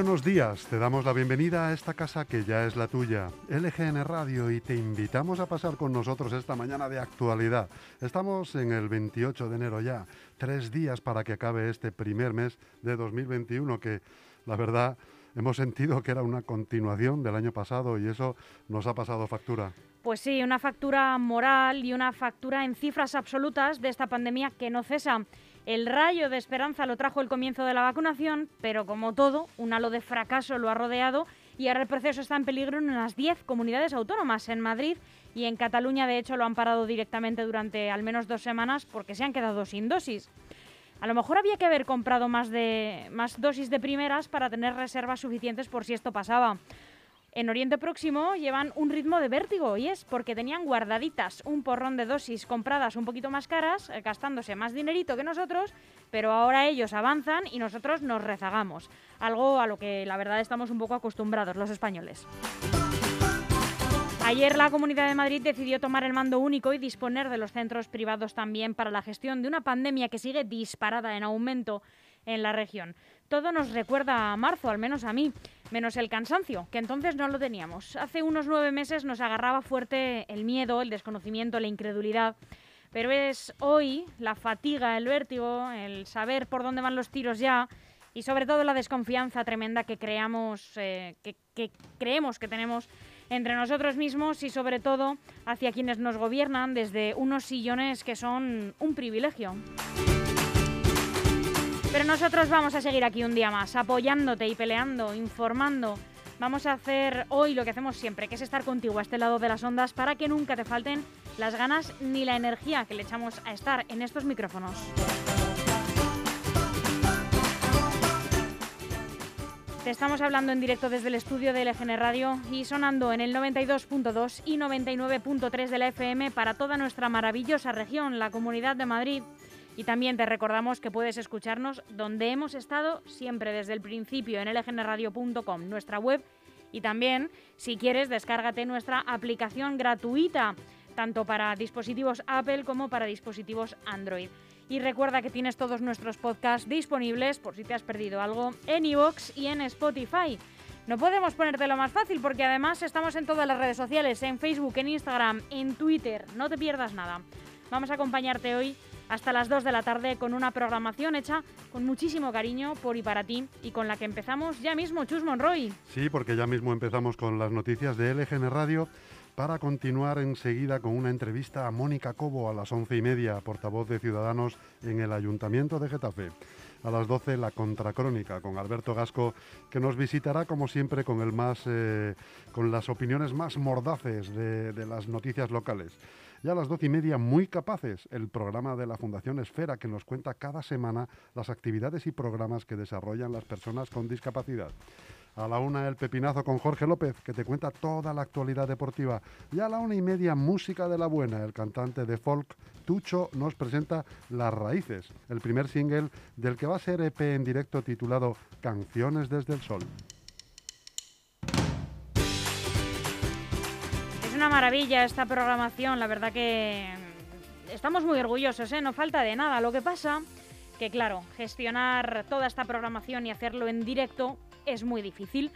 Buenos días, te damos la bienvenida a esta casa que ya es la tuya, LGN Radio, y te invitamos a pasar con nosotros esta mañana de actualidad. Estamos en el 28 de enero ya, tres días para que acabe este primer mes de 2021, que la verdad hemos sentido que era una continuación del año pasado y eso nos ha pasado factura. Pues sí, una factura moral y una factura en cifras absolutas de esta pandemia que no cesa. El rayo de esperanza lo trajo el comienzo de la vacunación, pero como todo, un halo de fracaso lo ha rodeado y ahora el proceso está en peligro en unas 10 comunidades autónomas. En Madrid y en Cataluña, de hecho, lo han parado directamente durante al menos dos semanas porque se han quedado sin dosis. A lo mejor había que haber comprado más, más dosis de primeras para tener reservas suficientes por si esto pasaba. En Oriente Próximo llevan un ritmo de vértigo y es porque tenían guardaditas un porrón de dosis compradas un poquito más caras, eh, gastándose más dinerito que nosotros, pero ahora ellos avanzan y nosotros nos rezagamos. Algo a lo que la verdad estamos un poco acostumbrados los españoles. Ayer la Comunidad de Madrid decidió tomar el mando único y disponer de los centros privados también para la gestión de una pandemia que sigue disparada en aumento en la región. Todo nos recuerda a marzo, al menos a mí, menos el cansancio, que entonces no lo teníamos. Hace unos nueve meses nos agarraba fuerte el miedo, el desconocimiento, la incredulidad. Pero es hoy la fatiga, el vértigo, el saber por dónde van los tiros ya y sobre todo la desconfianza tremenda que eh, que creemos que tenemos entre nosotros mismos y sobre todo hacia quienes nos gobiernan desde unos sillones que son un privilegio. Pero nosotros vamos a seguir aquí un día más, apoyándote y peleando, informando. Vamos a hacer hoy lo que hacemos siempre, que es estar contigo a este lado de las ondas para que nunca te falten las ganas ni la energía que le echamos a estar en estos micrófonos. Te estamos hablando en directo desde el estudio de LGN Radio y sonando en el 92.2 y 99.3 de la FM para toda nuestra maravillosa región, la Comunidad de Madrid. Y también te recordamos que puedes escucharnos donde hemos estado siempre desde el principio en lgnradio.com, nuestra web. Y también, si quieres, descárgate nuestra aplicación gratuita, tanto para dispositivos Apple como para dispositivos Android. Y recuerda que tienes todos nuestros podcasts disponibles, por si te has perdido algo, en iVoox y en Spotify. No podemos ponértelo más fácil porque además estamos en todas las redes sociales, en Facebook, en Instagram, en Twitter. No te pierdas nada. Vamos a acompañarte hoy hasta las 2 de la tarde con una programación hecha con muchísimo cariño por y para ti y con la que empezamos ya mismo, Chus Monroy. Sí, porque ya mismo empezamos con las noticias de LGN Radio para continuar enseguida con una entrevista a Mónica Cobo a las once y media, portavoz de Ciudadanos en el Ayuntamiento de Getafe. A las 12 la contracrónica con Alberto Gasco, que nos visitará como siempre con, el más, eh, con las opiniones más mordaces de, de las noticias locales. Y a las doce y media, Muy Capaces, el programa de la Fundación Esfera que nos cuenta cada semana las actividades y programas que desarrollan las personas con discapacidad. A la una el pepinazo con Jorge López, que te cuenta toda la actualidad deportiva. Y a la una y media música de la buena. El cantante de folk Tucho nos presenta Las Raíces, el primer single del que va a ser EP en directo titulado Canciones desde el Sol. Una maravilla esta programación, la verdad que estamos muy orgullosos, ¿eh? no falta de nada. Lo que pasa que, claro, gestionar toda esta programación y hacerlo en directo es muy difícil.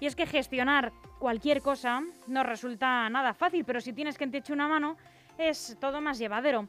Y es que gestionar cualquier cosa no resulta nada fácil, pero si tienes que te una mano, es todo más llevadero.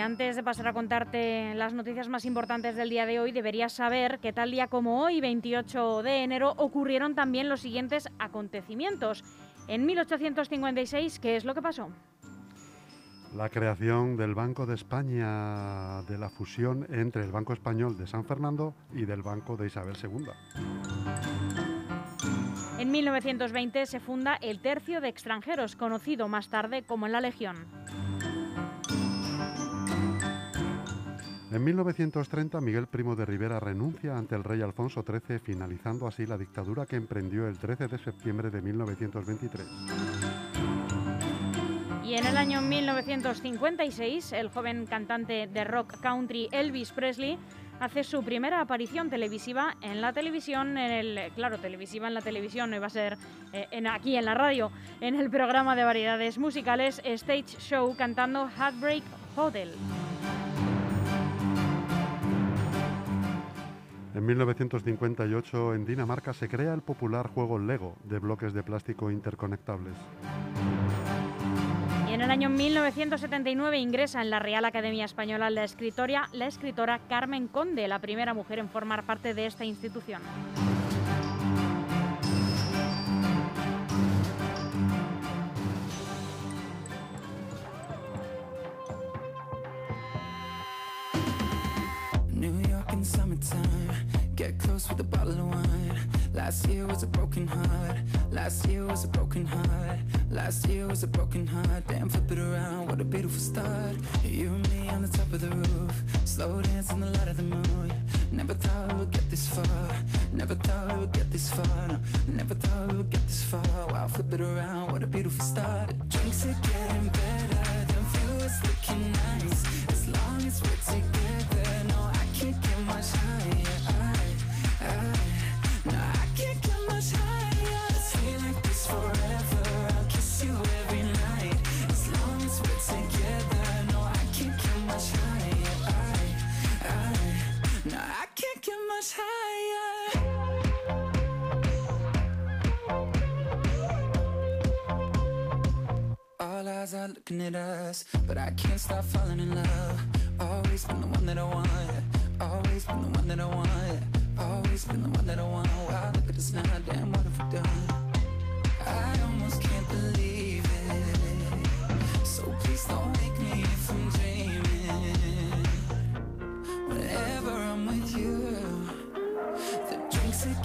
Antes de pasar a contarte las noticias más importantes del día de hoy, deberías saber que tal día como hoy, 28 de enero, ocurrieron también los siguientes acontecimientos. En 1856, ¿qué es lo que pasó? La creación del Banco de España, de la fusión entre el Banco Español de San Fernando y del Banco de Isabel II. En 1920 se funda el Tercio de Extranjeros, conocido más tarde como la Legión. En 1930, Miguel Primo de Rivera renuncia ante el rey Alfonso XIII, finalizando así la dictadura que emprendió el 13 de septiembre de 1923. Y en el año 1956, el joven cantante de rock country Elvis Presley hace su primera aparición televisiva en la televisión, en el, claro, televisiva en la televisión, no iba a ser eh, en, aquí en la radio, en el programa de variedades musicales Stage Show cantando Heartbreak Hotel. En 1958 en Dinamarca se crea el popular juego Lego de bloques de plástico interconectables. Y en el año 1979 ingresa en la Real Academia Española la escritora, la escritora Carmen Conde, la primera mujer en formar parte de esta institución. With a bottle of wine. Last year was a broken heart. Last year was a broken heart. Last year was a broken heart. Damn, flip it around. What a beautiful start. You and me on the top of the roof. Slow dance in the light of the moon. Never thought we would get this far. Never thought we would get this far. No, never thought we would get this far. Wow, flip it around. What a beautiful start. Drinks are Looking at us, but I can't stop falling in love. Always been the one that I want, always been the one that I want, always been the one that I want. Wow, look at us now, damn, what have we done? I almost can't believe it. So please don't make me from dreaming. Whenever I'm with you, the drinks are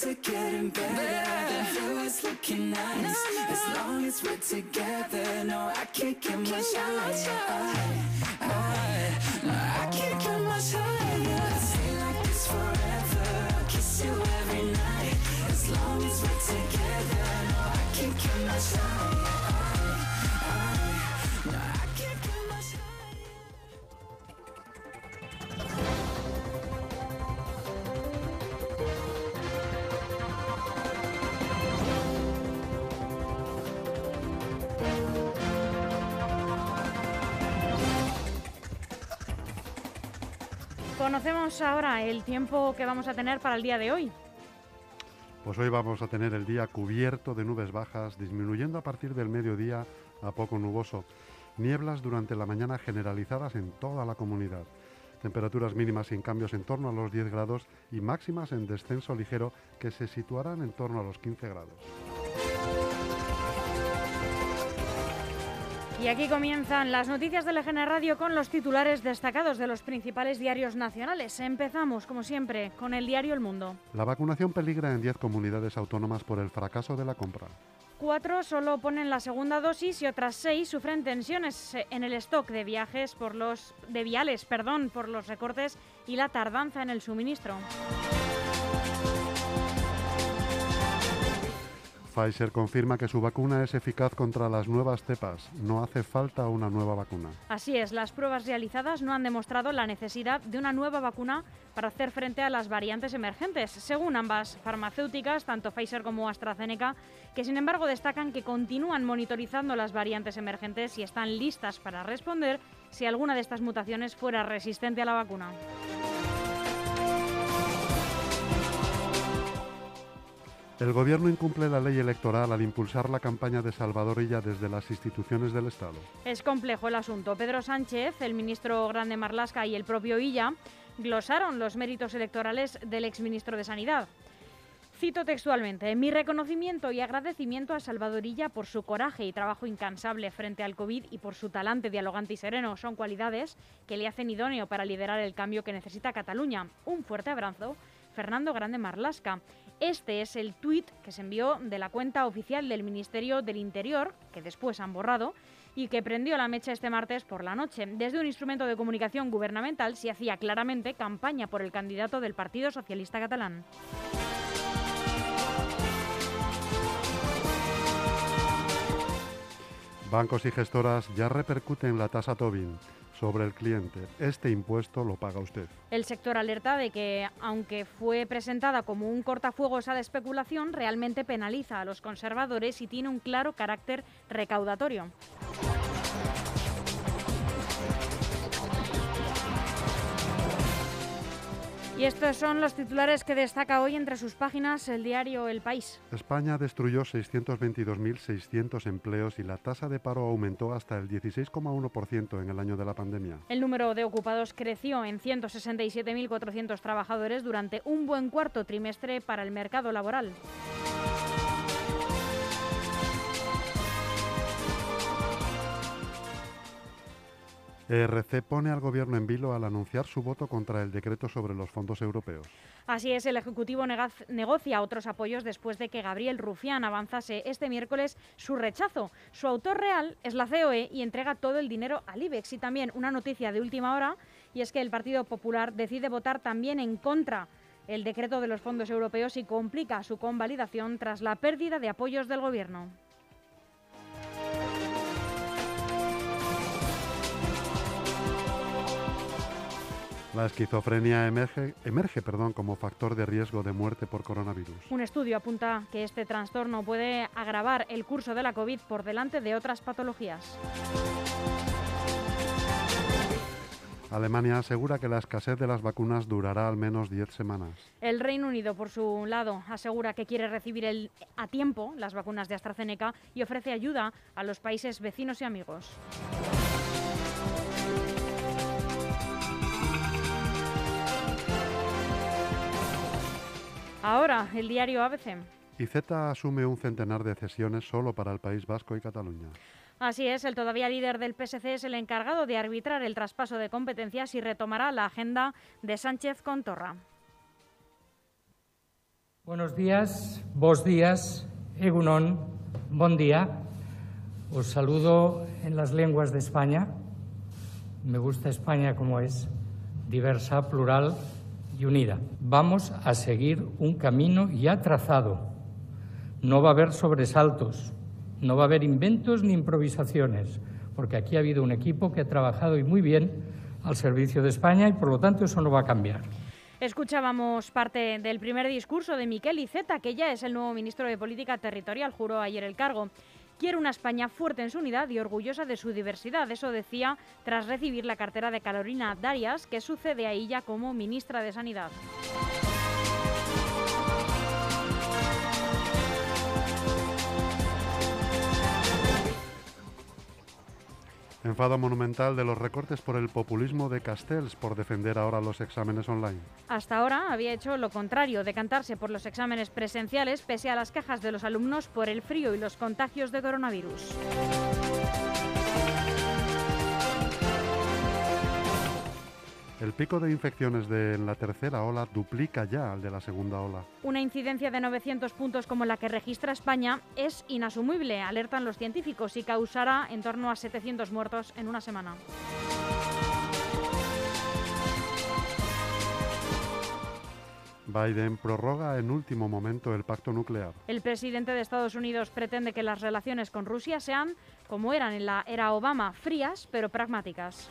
Drinks are getting better. The view is looking nice. As long as we're together, no, I can't get much higher. Conocemos ahora el tiempo que vamos a tener para el día de hoy. Pues hoy vamos a tener el día cubierto de nubes bajas, disminuyendo a partir del mediodía a poco nuboso. Nieblas durante la mañana generalizadas en toda la comunidad. Temperaturas mínimas sin cambios en torno a los 10 grados y máximas en descenso ligero que se situarán en torno a los 15 grados. Y aquí comienzan las noticias de LGN Radio con los titulares destacados de los principales diarios nacionales. Empezamos, como siempre, con el diario El Mundo. La vacunación peligra en 10 comunidades autónomas por el fracaso de la compra. Cuatro solo ponen la segunda dosis y otras seis sufren tensiones en el stock de viajes por los de viales, perdón, por los recortes y la tardanza en el suministro. Pfizer confirma que su vacuna es eficaz contra las nuevas cepas. No hace falta una nueva vacuna. Así es, las pruebas realizadas no han demostrado la necesidad de una nueva vacuna para hacer frente a las variantes emergentes, según ambas farmacéuticas, tanto Pfizer como AstraZeneca, que sin embargo destacan que continúan monitorizando las variantes emergentes y están listas para responder si alguna de estas mutaciones fuera resistente a la vacuna. El Gobierno incumple la ley electoral al impulsar la campaña de Salvador Illa desde las instituciones del Estado. Es complejo el asunto. Pedro Sánchez, el ministro Grande Marlasca y el propio Illa glosaron los méritos electorales del exministro de Sanidad. Cito textualmente, mi reconocimiento y agradecimiento a Salvador Illa por su coraje y trabajo incansable frente al COVID y por su talante dialogante y sereno son cualidades que le hacen idóneo para liderar el cambio que necesita Cataluña. Un fuerte abrazo, Fernando Grande Marlasca. Este es el tuit que se envió de la cuenta oficial del Ministerio del Interior, que después han borrado, y que prendió la mecha este martes por la noche. Desde un instrumento de comunicación gubernamental se hacía claramente campaña por el candidato del Partido Socialista Catalán. Bancos y gestoras ya repercuten la tasa Tobin sobre el cliente. Este impuesto lo paga usted. El sector alerta de que, aunque fue presentada como un cortafuegos a la especulación, realmente penaliza a los conservadores y tiene un claro carácter recaudatorio. Y estos son los titulares que destaca hoy entre sus páginas el diario El País. España destruyó 622.600 empleos y la tasa de paro aumentó hasta el 16,1% en el año de la pandemia. El número de ocupados creció en 167.400 trabajadores durante un buen cuarto trimestre para el mercado laboral. ERC pone al gobierno en vilo al anunciar su voto contra el decreto sobre los fondos europeos. Así es, el Ejecutivo negocia otros apoyos después de que Gabriel Rufián avanzase este miércoles su rechazo. Su autor real es la COE y entrega todo el dinero al IBEX. Y también una noticia de última hora, y es que el Partido Popular decide votar también en contra el decreto de los fondos europeos y complica su convalidación tras la pérdida de apoyos del Gobierno. La esquizofrenia emerge, emerge perdón, como factor de riesgo de muerte por coronavirus. Un estudio apunta que este trastorno puede agravar el curso de la COVID por delante de otras patologías. Alemania asegura que la escasez de las vacunas durará al menos 10 semanas. El Reino Unido, por su lado, asegura que quiere recibir a tiempo las vacunas de AstraZeneca y ofrece ayuda a los países vecinos y amigos. Ahora, el diario ABC. IZ asume un centenar de cesiones solo para el País Vasco y Cataluña. Así es, el todavía líder del PSC es el encargado de arbitrar el traspaso de competencias y retomará la agenda de Sánchez con Torra. Buenos días, vos días, Egunon, buen día. Os saludo en las lenguas de España. Me gusta España como es, diversa, plural, unida. Vamos a seguir un camino ya trazado. No va a haber sobresaltos, no va a haber inventos ni improvisaciones, porque aquí ha habido un equipo que ha trabajado y muy bien al servicio de España y por lo tanto eso no va a cambiar. Escuchábamos parte del primer discurso de Miquel Iceta, que ya es el nuevo ministro de Política Territorial, juró ayer el cargo. Quiere una España fuerte en su unidad y orgullosa de su diversidad. Eso decía tras recibir la cartera de Carolina Darias, que sucede a ella como ministra de Sanidad. Enfado monumental de los recortes por el populismo de Castells por defender ahora los exámenes online. Hasta ahora había hecho lo contrario, decantarse por los exámenes presenciales pese a las quejas de los alumnos por el frío y los contagios de coronavirus. El pico de infecciones de la tercera ola duplica ya al de la segunda ola. Una incidencia de 900 puntos como la que registra España es inasumible, alertan los científicos, y causará en torno a 700 muertos en una semana. Biden prorroga en último momento el pacto nuclear. El presidente de Estados Unidos pretende que las relaciones con Rusia sean como eran en la era Obama, frías pero pragmáticas.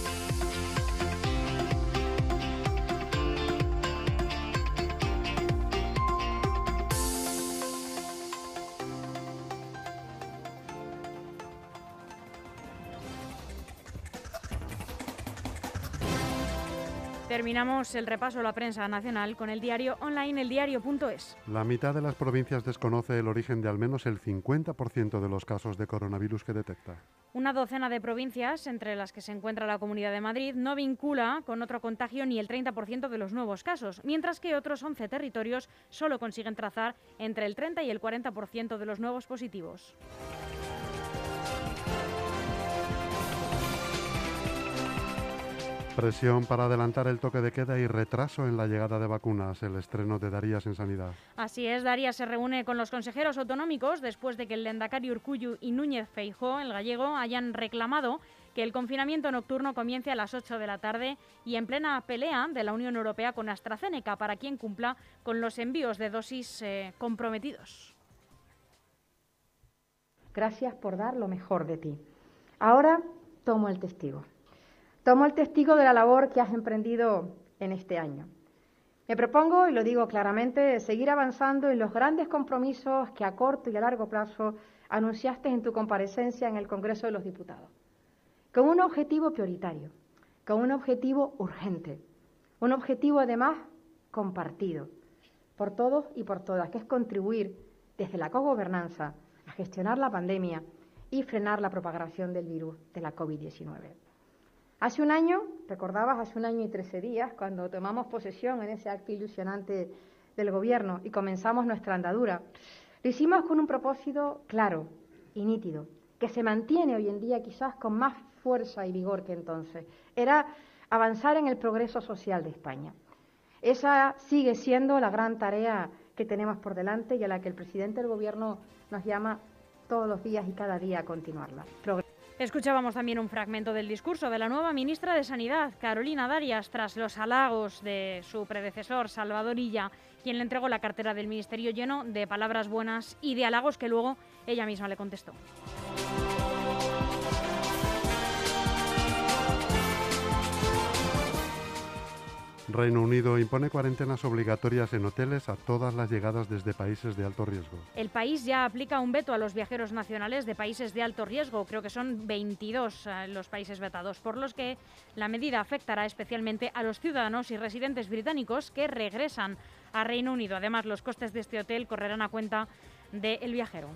Terminamos el repaso a la prensa nacional con el diario online eldiario.es. La mitad de las provincias desconoce el origen de al menos el 50% de los casos de coronavirus que detecta. Una docena de provincias, entre las que se encuentra la Comunidad de Madrid, no vincula con otro contagio ni el 30% de los nuevos casos, mientras que otros 11 territorios solo consiguen trazar entre el 30 y el 40% de los nuevos positivos. Presión para adelantar el toque de queda y retraso en la llegada de vacunas, el estreno de Darías en Sanidad. Así es, Darías se reúne con los consejeros autonómicos después de que el Lendakari Urcuyu y Núñez Feijó, el gallego, hayan reclamado que el confinamiento nocturno comience a las 8 de la tarde y en plena pelea de la Unión Europea con AstraZeneca para quien cumpla con los envíos de dosis eh, comprometidos. Gracias por dar lo mejor de ti. Ahora tomo el testigo. Tomo el testigo de la labor que has emprendido en este año. Me propongo, y lo digo claramente, seguir avanzando en los grandes compromisos que a corto y a largo plazo anunciaste en tu comparecencia en el Congreso de los Diputados, con un objetivo prioritario, con un objetivo urgente, un objetivo además compartido por todos y por todas, que es contribuir desde la cogobernanza a gestionar la pandemia y frenar la propagación del virus de la COVID-19. Hace un año, recordabas, hace un año y trece días, cuando tomamos posesión en ese acto ilusionante del Gobierno y comenzamos nuestra andadura, lo hicimos con un propósito claro y nítido, que se mantiene hoy en día quizás con más fuerza y vigor que entonces. Era avanzar en el progreso social de España. Esa sigue siendo la gran tarea que tenemos por delante y a la que el presidente del Gobierno nos llama todos los días y cada día a continuarla. Escuchábamos también un fragmento del discurso de la nueva ministra de Sanidad, Carolina Darias, tras los halagos de su predecesor, Salvador Illa, quien le entregó la cartera del ministerio lleno de palabras buenas y de halagos que luego ella misma le contestó. Reino Unido impone cuarentenas obligatorias en hoteles a todas las llegadas desde países de alto riesgo. El país ya aplica un veto a los viajeros nacionales de países de alto riesgo, creo que son 22 eh, los países vetados, por los que la medida afectará especialmente a los ciudadanos y residentes británicos que regresan a Reino Unido. Además, los costes de este hotel correrán a cuenta del viajero.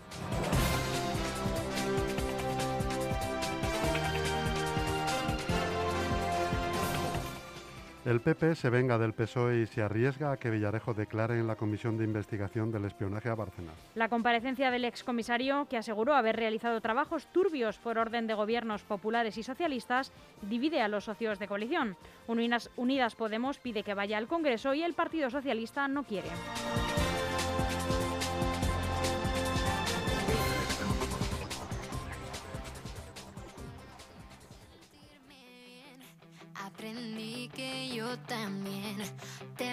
El PP se venga del PSOE y se arriesga a que Villarejo declare en la comisión de investigación del espionaje a Bárcenas. La comparecencia del excomisario, que aseguró haber realizado trabajos turbios por orden de gobiernos populares y socialistas, divide a los socios de coalición. Unidas, Unidas Podemos pide que vaya al Congreso y el Partido Socialista no quiere. Aprendí que yo también te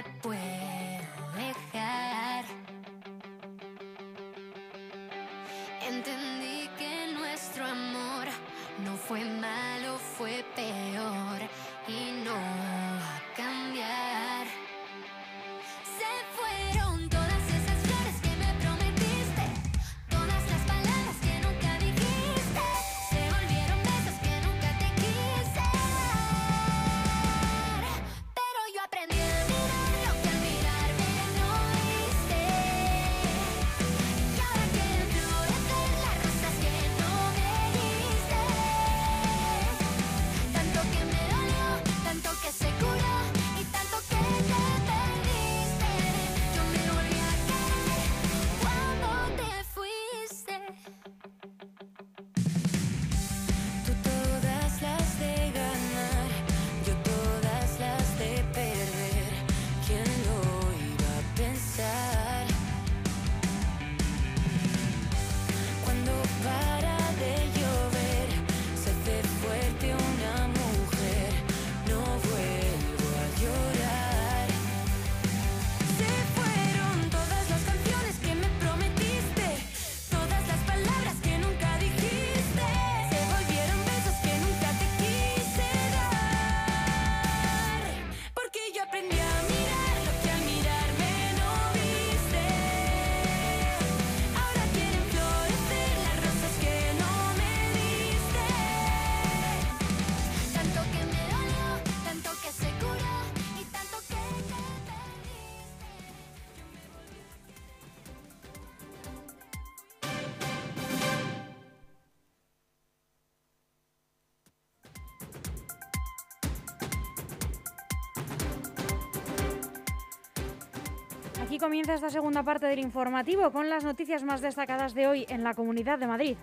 Aquí comienza esta segunda parte del informativo con las noticias más destacadas de hoy en la Comunidad de Madrid.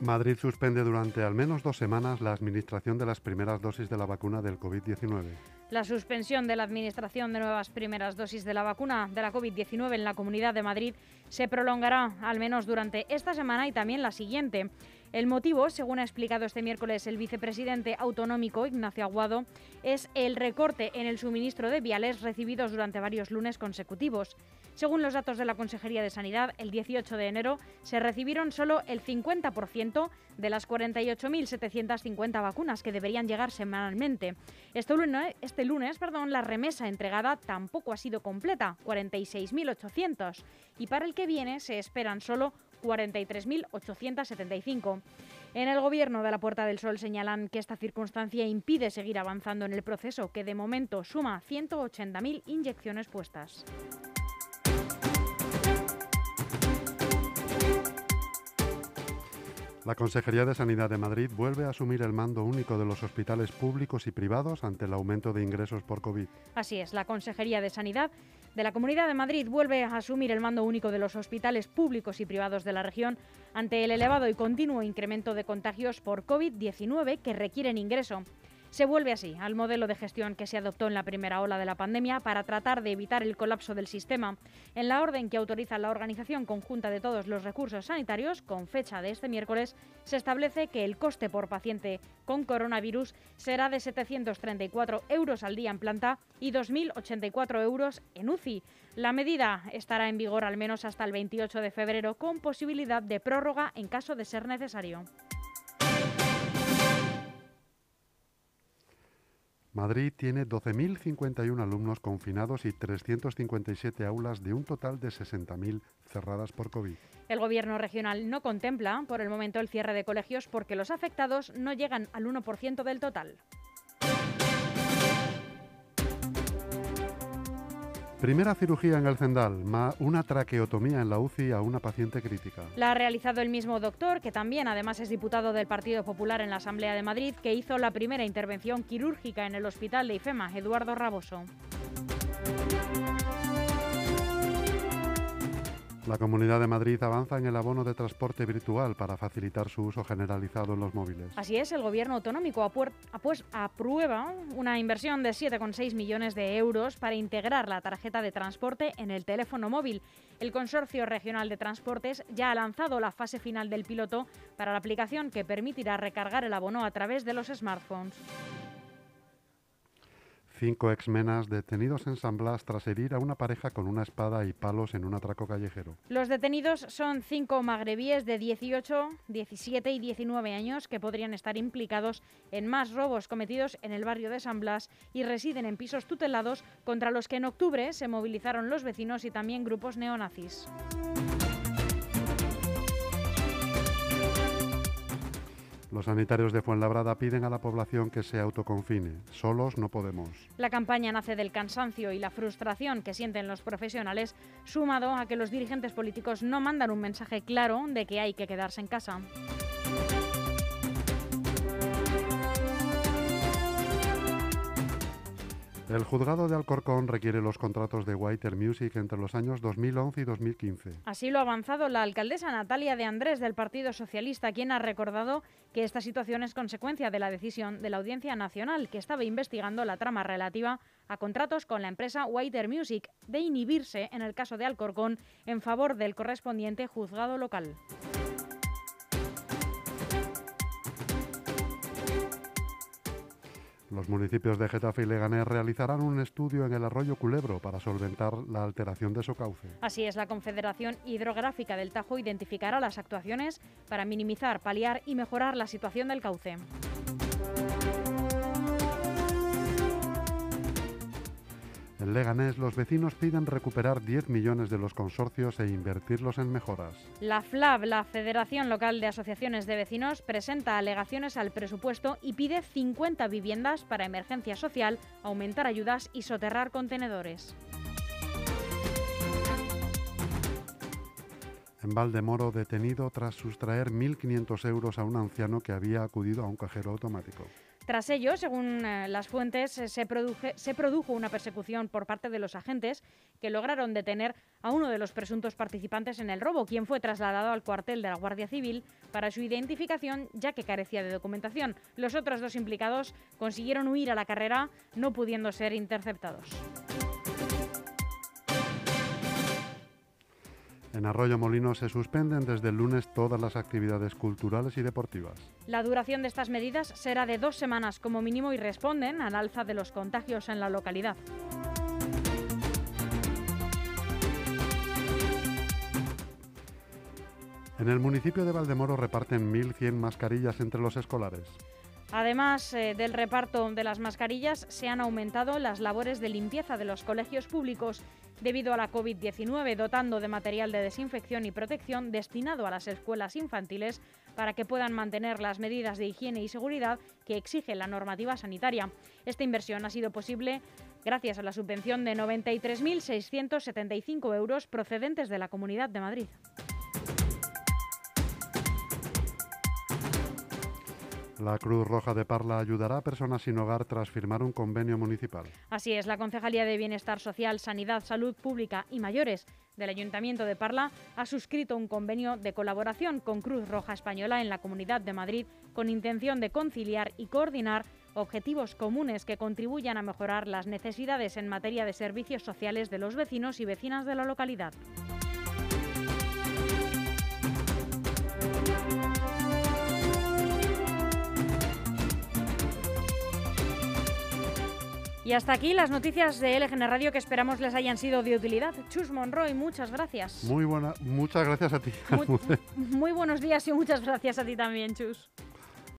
Madrid suspende durante al menos dos semanas la administración de las primeras dosis de la vacuna del COVID-19. La suspensión de la administración de nuevas primeras dosis de la vacuna de la COVID-19 en la Comunidad de Madrid se prolongará al menos durante esta semana y también la siguiente. El motivo, según ha explicado este miércoles el vicepresidente autonómico Ignacio Aguado, es el recorte en el suministro de viales recibidos durante varios lunes consecutivos. Según los datos de la Consejería de Sanidad, el 18 de enero se recibieron solo el 50% de las 48.750 vacunas que deberían llegar semanalmente. Este lunes, este lunes perdón, la remesa entregada tampoco ha sido completa, 46.800, y para el que viene se esperan solo 43.875. En el gobierno de la Puerta del Sol señalan que esta circunstancia impide seguir avanzando en el proceso, que de momento suma 180.000 inyecciones puestas. La Consejería de Sanidad de Madrid vuelve a asumir el mando único de los hospitales públicos y privados ante el aumento de ingresos por COVID. Así es, la Consejería de Sanidad de la Comunidad de Madrid vuelve a asumir el mando único de los hospitales públicos y privados de la región ante el elevado y continuo incremento de contagios por COVID-19 que requieren ingreso. Se vuelve así al modelo de gestión que se adoptó en la primera ola de la pandemia para tratar de evitar el colapso del sistema. En la orden que autoriza la Organización Conjunta de todos los recursos sanitarios, con fecha de este miércoles, se establece que el coste por paciente con coronavirus será de 734 euros al día en planta y 2.084 euros en UCI. La medida estará en vigor al menos hasta el 28 de febrero, con posibilidad de prórroga en caso de ser necesario. Madrid tiene 12.051 alumnos confinados y 357 aulas de un total de 60.000 cerradas por COVID. El Gobierno regional no contempla por el momento el cierre de colegios porque los afectados no llegan al 1% del total. Primera cirugía en el Cendal, una traqueotomía en la UCI a una paciente crítica. La ha realizado el mismo doctor, que también además es diputado del Partido Popular en la Asamblea de Madrid, que hizo la primera intervención quirúrgica en el hospital de IFEMA, Eduardo Raboso. La Comunidad de Madrid avanza en el abono de transporte virtual para facilitar su uso generalizado en los móviles. Así es, el Gobierno autonómico pues, aprueba una inversión de 7,6 millones de euros para integrar la tarjeta de transporte en el teléfono móvil. El Consorcio Regional de Transportes ya ha lanzado la fase final del piloto para la aplicación que permitirá recargar el abono a través de los smartphones. Cinco exmenas detenidos en San Blas tras herir a una pareja con una espada y palos en un atraco callejero. Los detenidos son cinco magrebíes de 18, 17 y 19 años que podrían estar implicados en más robos cometidos en el barrio de San Blas y residen en pisos tutelados contra los que en octubre se movilizaron los vecinos y también grupos neonazis. Los sanitarios de Fuenlabrada piden a la población que se autoconfine. Solos no podemos. La campaña nace del cansancio y la frustración que sienten los profesionales, sumado a que los dirigentes políticos no mandan un mensaje claro de que hay que quedarse en casa. El juzgado de Alcorcón requiere los contratos de Whiter Music entre los años 2011 y 2015. Así lo ha avanzado la alcaldesa Natalia de Andrés del Partido Socialista, quien ha recordado que esta situación es consecuencia de la decisión de la Audiencia Nacional, que estaba investigando la trama relativa a contratos con la empresa Whiter Music, de inhibirse en el caso de Alcorcón en favor del correspondiente juzgado local. Los municipios de Getafe y Leganés realizarán un estudio en el arroyo Culebro para solventar la alteración de su cauce. Así es, la Confederación Hidrográfica del Tajo identificará las actuaciones para minimizar, paliar y mejorar la situación del cauce. En Leganés, los vecinos piden recuperar 10 millones de los consorcios e invertirlos en mejoras. La FLAB, la Federación Local de Asociaciones de Vecinos, presenta alegaciones al presupuesto y pide 50 viviendas para emergencia social, aumentar ayudas y soterrar contenedores. En Valdemoro, detenido tras sustraer 1.500 euros a un anciano que había acudido a un cajero automático. Tras ello, según eh, las fuentes, eh, se, produjo una persecución por parte de los agentes que lograron detener a uno de los presuntos participantes en el robo, quien fue trasladado al cuartel de la Guardia Civil para su identificación, ya que carecía de documentación. Los otros dos implicados consiguieron huir a la carrera, no pudiendo ser interceptados. En Arroyo Molino se suspenden desde el lunes todas las actividades culturales y deportivas. La duración de estas medidas será de dos semanas como mínimo y responden al alza de los contagios en la localidad. En el municipio de Valdemoro reparten 1.100 mascarillas entre los escolares. Además eh, del reparto de las mascarillas, se han aumentado las labores de limpieza de los colegios públicos debido a la COVID-19, dotando de material de desinfección y protección destinado a las escuelas infantiles para que puedan mantener las medidas de higiene y seguridad que exige la normativa sanitaria. Esta inversión ha sido posible gracias a la subvención de 93.675 euros procedentes de la Comunidad de Madrid. La Cruz Roja de Parla ayudará a personas sin hogar tras firmar un convenio municipal. Así es, la Concejalía de Bienestar Social, Sanidad, Salud Pública y Mayores del Ayuntamiento de Parla ha suscrito un convenio de colaboración con Cruz Roja Española en la Comunidad de Madrid con intención de conciliar y coordinar objetivos comunes que contribuyan a mejorar las necesidades en materia de servicios sociales de los vecinos y vecinas de la localidad. Y hasta aquí las noticias de LGN Radio que esperamos les hayan sido de utilidad. Chus Monroy, muchas gracias. Muy buena, muchas gracias a ti. Muy, muy buenos días y muchas gracias a ti también, Chus.